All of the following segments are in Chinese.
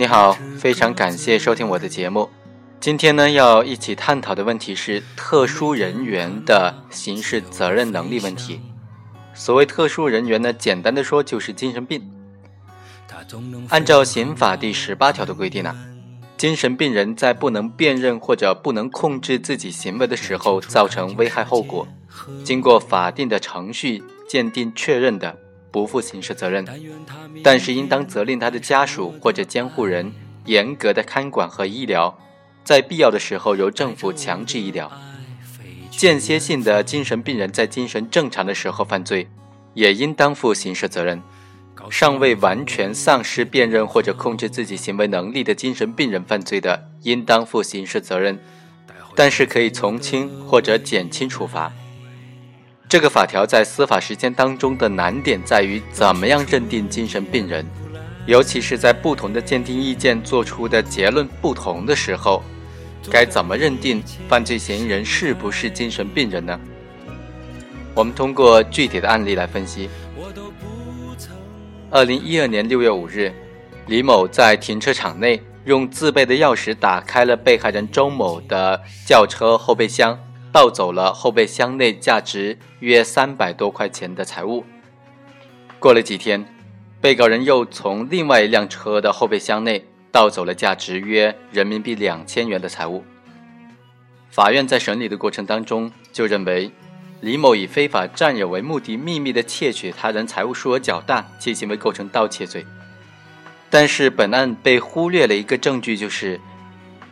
你好，非常感谢收听我的节目。今天呢，要一起探讨的问题是特殊人员的刑事责任能力问题。所谓特殊人员呢，简单的说就是精神病。按照刑法第十八条的规定呢，精神病人在不能辨认或者不能控制自己行为的时候造成危害后果，经过法定的程序鉴定确认的。不负刑事责任，但是应当责令他的家属或者监护人严格的看管和医疗，在必要的时候由政府强制医疗。间歇性的精神病人在精神正常的时候犯罪，也应当负刑事责任。尚未完全丧失辨认或者控制自己行为能力的精神病人犯罪的，应当负刑事责任，但是可以从轻或者减轻处罚。这个法条在司法实践当中的难点在于，怎么样认定精神病人，尤其是在不同的鉴定意见做出的结论不同的时候，该怎么认定犯罪嫌疑人是不是精神病人呢？我们通过具体的案例来分析。二零一二年六月五日，李某在停车场内用自备的钥匙打开了被害人周某的轿车后备箱。盗走了后备箱内价值约三百多块钱的财物。过了几天，被告人又从另外一辆车的后备箱内盗走了价值约人民币两千元的财物。法院在审理的过程当中就认为，李某以非法占有为目的，秘密的窃取他人财物数额较大，其行为构成盗窃罪。但是本案被忽略了一个证据，就是。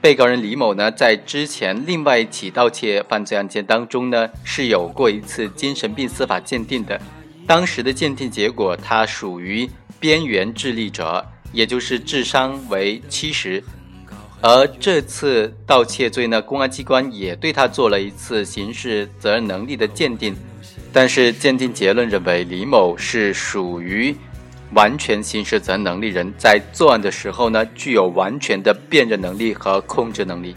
被告人李某呢，在之前另外一起盗窃犯罪案件当中呢，是有过一次精神病司法鉴定的。当时的鉴定结果，他属于边缘智力者，也就是智商为七十。而这次盗窃罪呢，公安机关也对他做了一次刑事责任能力的鉴定，但是鉴定结论认为李某是属于。完全刑事责任能力人在作案的时候呢，具有完全的辨认能力和控制能力。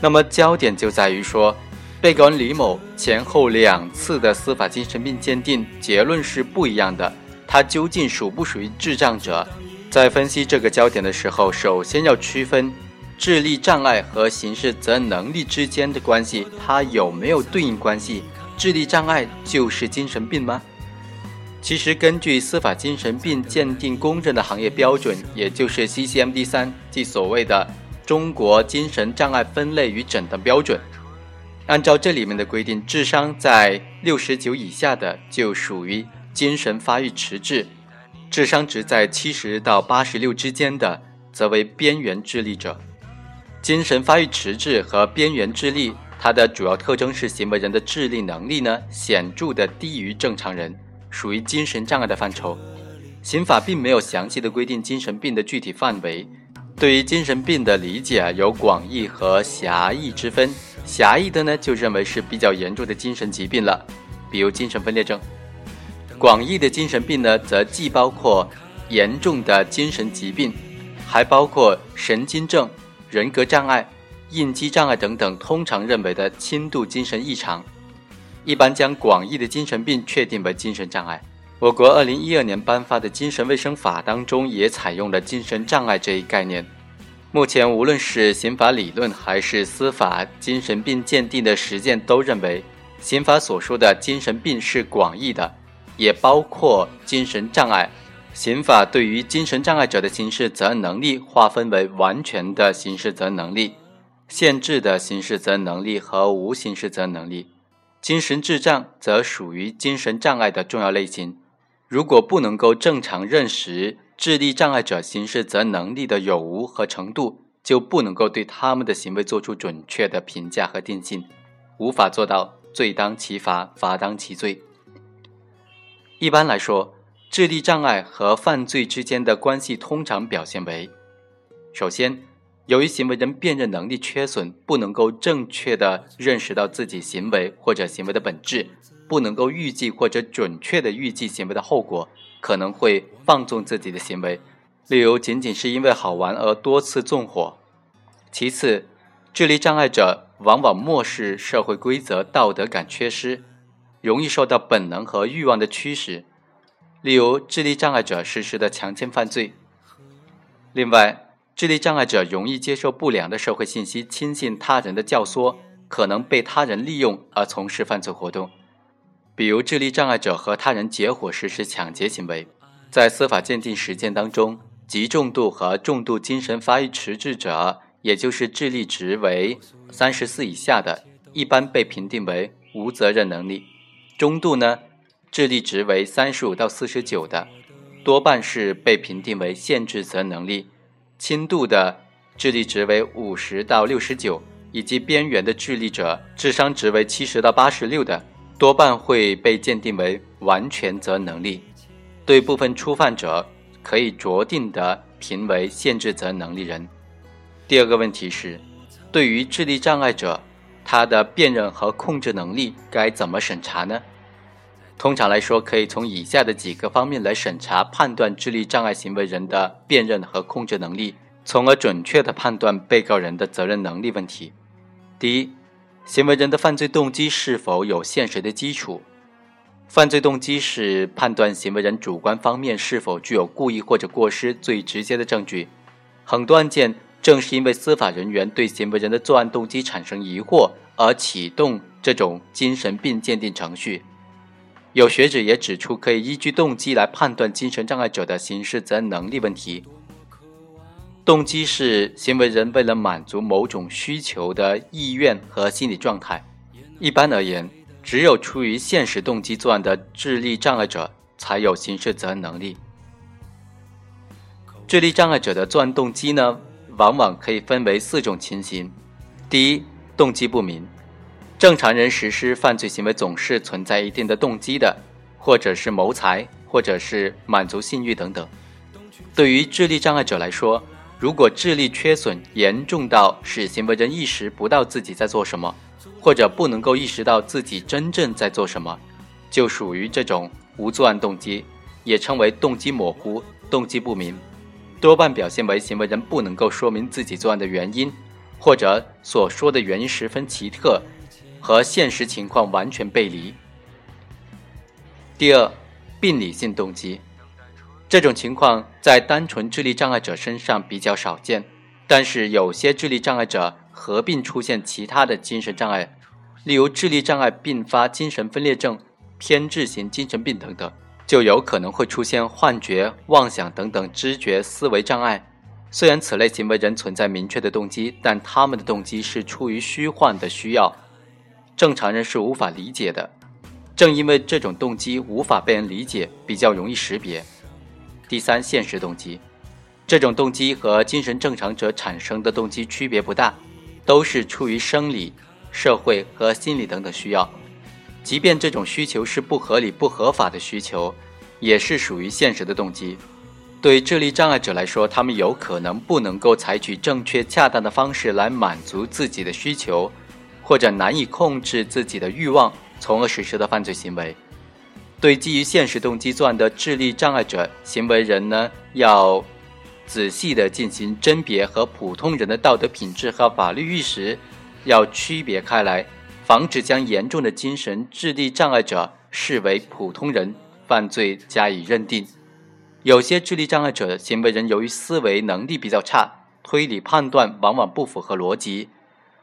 那么焦点就在于说，被告人李某前后两次的司法精神病鉴定结论是不一样的，他究竟属不属于智障者？在分析这个焦点的时候，首先要区分智力障碍和刑事责任能力之间的关系，它有没有对应关系？智力障碍就是精神病吗？其实，根据司法精神病鉴定公认的行业标准，也就是 CCMD 三，即所谓的中国精神障碍分类与诊断标准。按照这里面的规定，智商在六十九以下的就属于精神发育迟滞，智商值在七十到八十六之间的则为边缘智力者。精神发育迟滞和边缘智力，它的主要特征是行为人的智力能力呢显著的低于正常人。属于精神障碍的范畴，刑法并没有详细的规定精神病的具体范围。对于精神病的理解啊，有广义和狭义之分。狭义的呢，就认为是比较严重的精神疾病了，比如精神分裂症。广义的精神病呢，则既包括严重的精神疾病，还包括神经症、人格障碍、应激障碍等等，通常认为的轻度精神异常。一般将广义的精神病确定为精神障碍。我国二零一二年颁发的精神卫生法当中也采用了精神障碍这一概念。目前，无论是刑法理论还是司法精神病鉴定的实践，都认为刑法所说的精神病是广义的，也包括精神障碍。刑法对于精神障碍者的刑事责任能力划分为完全的刑事责任能力、限制的刑事责任能力和无刑事责任能力。精神智障则属于精神障碍的重要类型。如果不能够正常认识智力障碍者刑事责任能力的有无和程度，就不能够对他们的行为做出准确的评价和定性，无法做到罪当其罚，罚当其罪。一般来说，智力障碍和犯罪之间的关系通常表现为：首先，由于行为人辨认能力缺损，不能够正确的认识到自己行为或者行为的本质，不能够预计或者准确的预计行为的后果，可能会放纵自己的行为，例如仅仅是因为好玩而多次纵火。其次，智力障碍者往往漠视社会规则，道德感缺失，容易受到本能和欲望的驱使。例如智力障碍者实施的强奸犯罪。另外，智力障碍者容易接受不良的社会信息，轻信他人的教唆，可能被他人利用而从事犯罪活动。比如，智力障碍者和他人结伙实施抢劫行为。在司法鉴定实践当中，极重度和重度精神发育迟滞者，也就是智力值为三十四以下的，一般被评定为无责任能力；中度呢，智力值为三十五到四十九的。多半是被评定为限制责任能力，轻度的智力值为五十到六十九，以及边缘的智力者智商值为七十到八十六的，多半会被鉴定为完全责能力。对部分初犯者，可以酌定的评为限制责能力人。第二个问题是，对于智力障碍者，他的辨认和控制能力该怎么审查呢？通常来说，可以从以下的几个方面来审查判断智力障碍行为人的辨认和控制能力，从而准确地判断被告人的责任能力问题。第一，行为人的犯罪动机是否有现实的基础？犯罪动机是判断行为人主观方面是否具有故意或者过失最直接的证据。很多案件正是因为司法人员对行为人的作案动机产生疑惑，而启动这种精神病鉴定程序。有学者也指出，可以依据动机来判断精神障碍者的刑事责任能力问题。动机是行为人为了满足某种需求的意愿和心理状态。一般而言，只有出于现实动机作案的智力障碍者才有刑事责任能力。智力障碍者的作案动机呢，往往可以分为四种情形：第一，动机不明。正常人实施犯罪行为总是存在一定的动机的，或者是谋财，或者是满足性欲等等。对于智力障碍者来说，如果智力缺损严重到使行为人意识不到自己在做什么，或者不能够意识到自己真正在做什么，就属于这种无作案动机，也称为动机模糊、动机不明，多半表现为行为人不能够说明自己作案的原因，或者所说的原因十分奇特。和现实情况完全背离。第二，病理性动机，这种情况在单纯智力障碍者身上比较少见，但是有些智力障碍者合并出现其他的精神障碍，例如智力障碍并发精神分裂症、偏执型精神病等等，就有可能会出现幻觉、妄想等等知觉思维障碍。虽然此类行为人存在明确的动机，但他们的动机是出于虚幻的需要。正常人是无法理解的，正因为这种动机无法被人理解，比较容易识别。第三，现实动机，这种动机和精神正常者产生的动机区别不大，都是出于生理、社会和心理等等需要。即便这种需求是不合理、不合法的需求，也是属于现实的动机。对智力障碍者来说，他们有可能不能够采取正确、恰当的方式来满足自己的需求。或者难以控制自己的欲望，从而实施的犯罪行为。对基于现实动机作案的智力障碍者行为人呢，要仔细的进行甄别和普通人的道德品质和法律意识要区别开来，防止将严重的精神智力障碍者视为普通人犯罪加以认定。有些智力障碍者行为人由于思维能力比较差，推理判断往往不符合逻辑。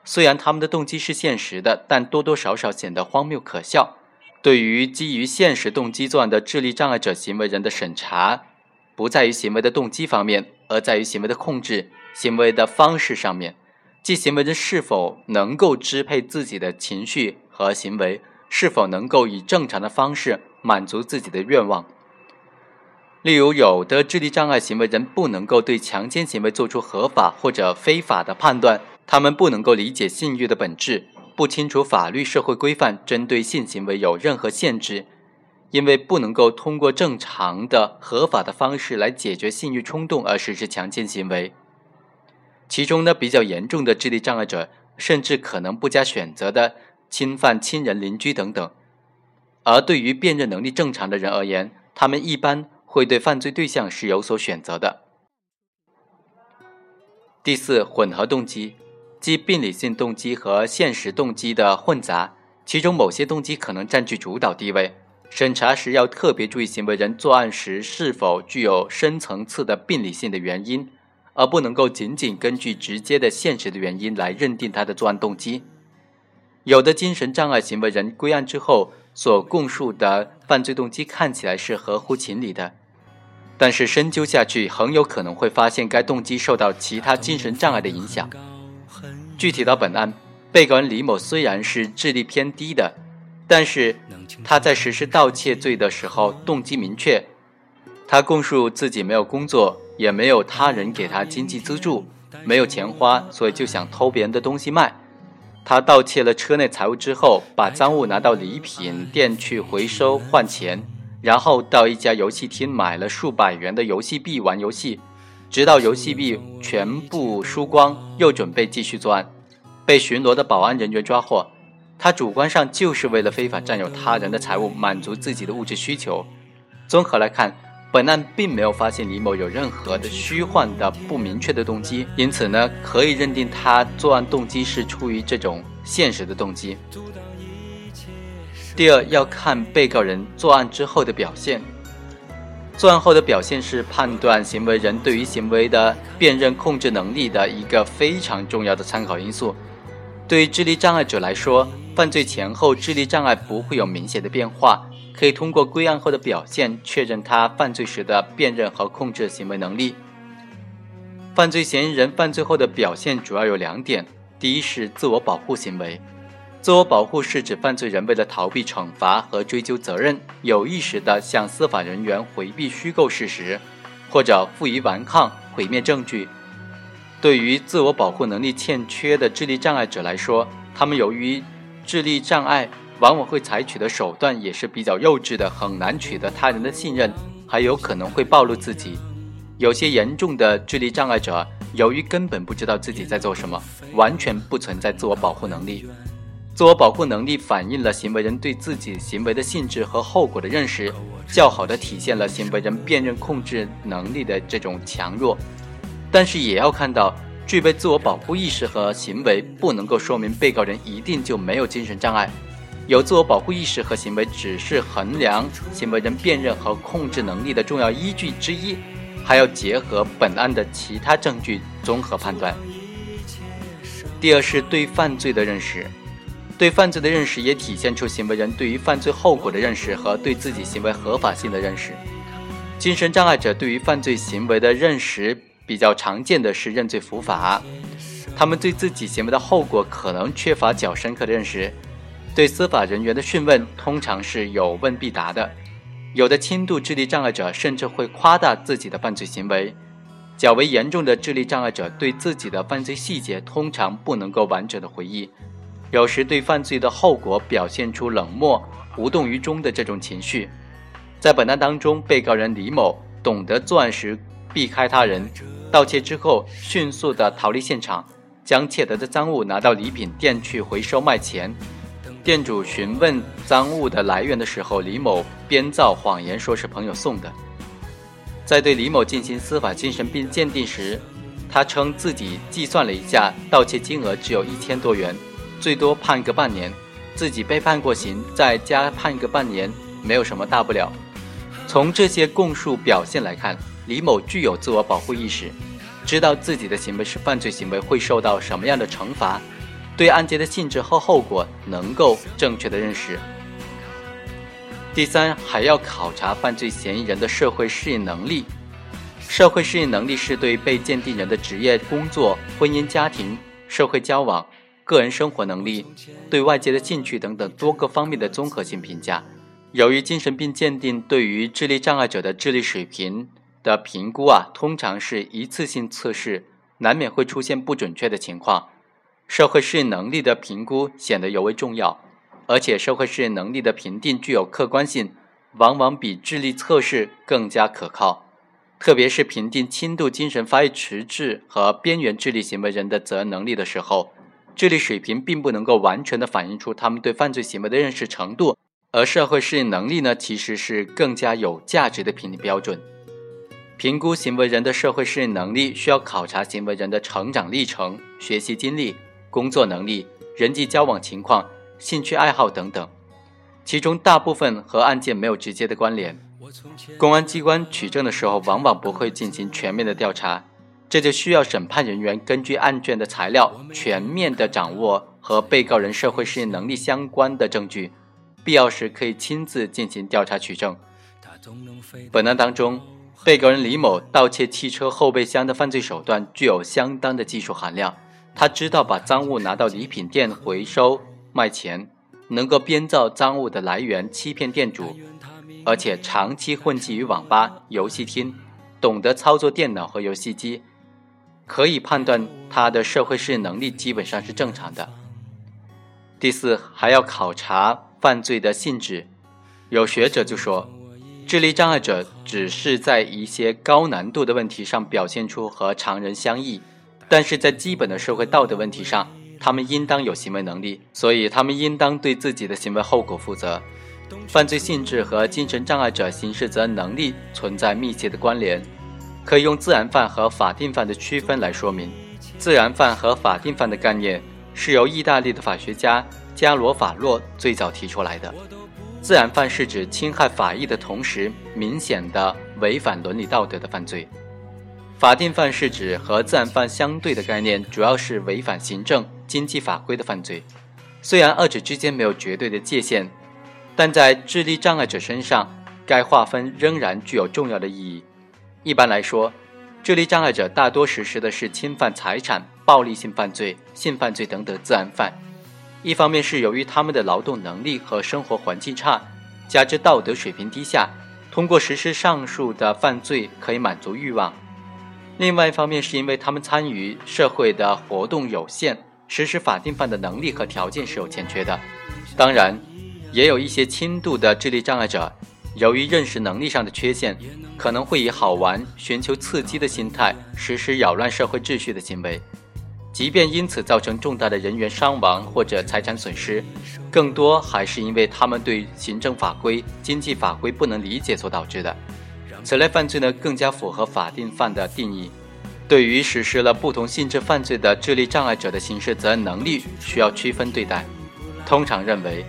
虽然他们的动机是现实的，但多多少少显得荒谬可笑。对于基于现实动机作案的智力障碍者行为人的审查，不在于行为的动机方面，而在于行为的控制、行为的方式上面，即行为人是否能够支配自己的情绪和行为，是否能够以正常的方式满足自己的愿望。例如，有的智力障碍行为人不能够对强奸行为做出合法或者非法的判断。他们不能够理解性欲的本质，不清楚法律社会规范针对性行为有任何限制，因为不能够通过正常的合法的方式来解决性欲冲动而实施强奸行为。其中呢，比较严重的智力障碍者，甚至可能不加选择的侵犯亲人、邻居等等。而对于辨认能力正常的人而言，他们一般会对犯罪对象是有所选择的。第四，混合动机。即病理性动机和现实动机的混杂，其中某些动机可能占据主导地位，审查时要特别注意行为人作案时是否具有深层次的病理性的原因，而不能够仅仅根据直接的现实的原因来认定他的作案动机。有的精神障碍行为人归案之后所供述的犯罪动机看起来是合乎情理的，但是深究下去，很有可能会发现该动机受到其他精神障碍的影响。具体到本案，被告人李某虽然是智力偏低的。但是他在实施盗窃罪的时候动机明确，他供述自己没有工作，也没有他人给他经济资助，没有钱花，所以就想偷别人的东西卖。他盗窃了车内财物之后，把赃物拿到礼品店去回收换钱，然后到一家游戏厅买了数百元的游戏币玩游戏，直到游戏币全部输光，又准备继续作案，被巡逻的保安人员抓获。他主观上就是为了非法占有他人的财物，满足自己的物质需求。综合来看，本案并没有发现李某有任何的虚幻的不明确的动机，因此呢，可以认定他作案动机是出于这种现实的动机。第二，要看被告人作案之后的表现。作案后的表现是判断行为人对于行为的辨认控制能力的一个非常重要的参考因素。对于智力障碍者来说，犯罪前后智力障碍不会有明显的变化，可以通过归案后的表现确认他犯罪时的辨认和控制行为能力。犯罪嫌疑人犯罪后的表现主要有两点：第一是自我保护行为，自我保护是指犯罪人为了逃避惩罚和追究责任，有意识地向司法人员回避虚构事实，或者负隅顽抗、毁灭证据。对于自我保护能力欠缺的智力障碍者来说，他们由于智力障碍，往往会采取的手段也是比较幼稚的，很难取得他人的信任，还有可能会暴露自己。有些严重的智力障碍者，由于根本不知道自己在做什么，完全不存在自我保护能力。自我保护能力反映了行为人对自己行为的性质和后果的认识，较好的体现了行为人辨认控制能力的这种强弱。但是也要看到，具备自我保护意识和行为不能够说明被告人一定就没有精神障碍。有自我保护意识和行为只是衡量行为人辨认和控制能力的重要依据之一，还要结合本案的其他证据综合判断。第二是对犯罪的认识，对犯罪的认识也体现出行为人对于犯罪后果的认识和对自己行为合法性的认识。精神障碍者对于犯罪行为的认识。比较常见的是认罪伏法，他们对自己行为的后果可能缺乏较深刻的认识，对司法人员的讯问通常是有问必答的。有的轻度智力障碍者甚至会夸大自己的犯罪行为，较为严重的智力障碍者对自己的犯罪细节通常不能够完整的回忆，有时对犯罪的后果表现出冷漠、无动于衷的这种情绪。在本案当中，被告人李某懂得作案时避开他人。盗窃之后，迅速的逃离现场，将窃得的赃物拿到礼品店去回收卖钱。店主询问赃物的来源的时候，李某编造谎言说是朋友送的。在对李某进行司法精神病鉴定时，他称自己计算了一下，盗窃金额只有一千多元，最多判个半年，自己被判过刑，再加判个半年，没有什么大不了。从这些供述表现来看。李某具有自我保护意识，知道自己的行为是犯罪行为，会受到什么样的惩罚，对案件的性质和后果能够正确的认识。第三，还要考察犯罪嫌疑人的社会适应能力。社会适应能力是对被鉴定人的职业、工作、婚姻家庭、社会交往、个人生活能力、对外界的兴趣等等多个方面的综合性评价。由于精神病鉴定对于智力障碍者的智力水平。的评估啊，通常是一次性测试，难免会出现不准确的情况。社会适应能力的评估显得尤为重要，而且社会适应能力的评定具有客观性，往往比智力测试更加可靠。特别是评定轻度精神发育迟滞和边缘智力行为人的责任能力的时候，智力水平并不能够完全的反映出他们对犯罪行为的认识程度，而社会适应能力呢，其实是更加有价值的评定标准。评估行为人的社会适应能力，需要考察行为人的成长历程、学习经历、工作能力、人际交往情况、兴趣爱好等等。其中大部分和案件没有直接的关联。公安机关取证的时候，往往不会进行全面的调查，这就需要审判人员根据案卷的材料，全面的掌握和被告人社会适应能力相关的证据，必要时可以亲自进行调查取证。本案当中，被告人李某盗窃汽车后备箱的犯罪手段具有相当的技术含量，他知道把赃物拿到礼品店回收卖钱，能够编造赃物的来源，欺骗店主。而且长期混迹于网吧、游戏厅，懂得操作电脑和游戏机，可以判断他的社会适应能力基本上是正常的。第四，还要考察犯罪的性质。有学者就说，智力障碍者只是在一些高难度的问题上表现出和常人相异，但是在基本的社会道德问题上，他们应当有行为能力，所以他们应当对自己的行为后果负责。犯罪性质和精神障碍者刑事责任能力存在密切的关联，可以用自然犯和法定犯的区分来说明。自然犯和法定犯的概念是由意大利的法学家加罗法洛最早提出来的。自然犯是指侵害法益的同时明显的违反伦理道德的犯罪，法定犯是指和自然犯相对的概念，主要是违反行政、经济法规的犯罪。虽然二者之间没有绝对的界限。但在智力障碍者身上，该划分仍然具有重要的意义。一般来说，智力障碍者大多实施的是侵犯财产、暴力性犯罪、性犯罪等等自然犯。一方面是由于他们的劳动能力和生活环境差，加之道德水平低下，通过实施上述的犯罪可以满足欲望；另外一方面是因为他们参与社会的活动有限，实施法定犯的能力和条件是有欠缺的。当然。也有一些轻度的智力障碍者，由于认识能力上的缺陷，可能会以好玩、寻求刺激的心态实施扰乱社会秩序的行为，即便因此造成重大的人员伤亡或者财产损失，更多还是因为他们对行政法规、经济法规不能理解所导致的。此类犯罪呢，更加符合法定犯的定义。对于实施了不同性质犯罪的智力障碍者的刑事责任能力，需要区分对待。通常认为。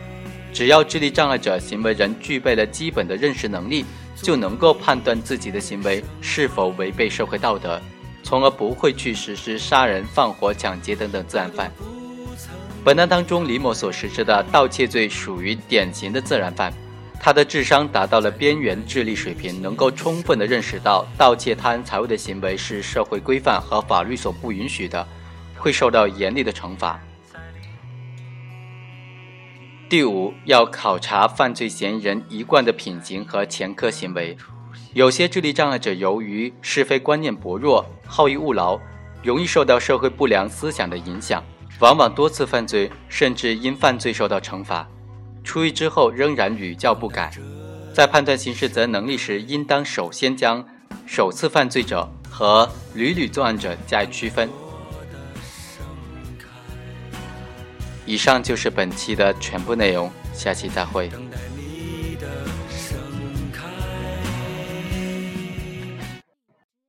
只要智力障碍者行为人具备了基本的认识能力，就能够判断自己的行为是否违背社会道德，从而不会去实施杀人、放火、抢劫等等自然犯。本案当中，李某所实施的盗窃罪属于典型的自然犯，他的智商达到了边缘智力水平，能够充分的认识到盗窃他人财物的行为是社会规范和法律所不允许的，会受到严厉的惩罚。第五，要考察犯罪嫌疑人一贯的品行和前科行为。有些智力障碍者由于是非观念薄弱、好逸恶劳，容易受到社会不良思想的影响，往往多次犯罪，甚至因犯罪受到惩罚，出狱之后仍然屡教不改。在判断刑事责任能力时，应当首先将首次犯罪者和屡屡作案者加以区分。以上就是本期的全部内容，下期再会。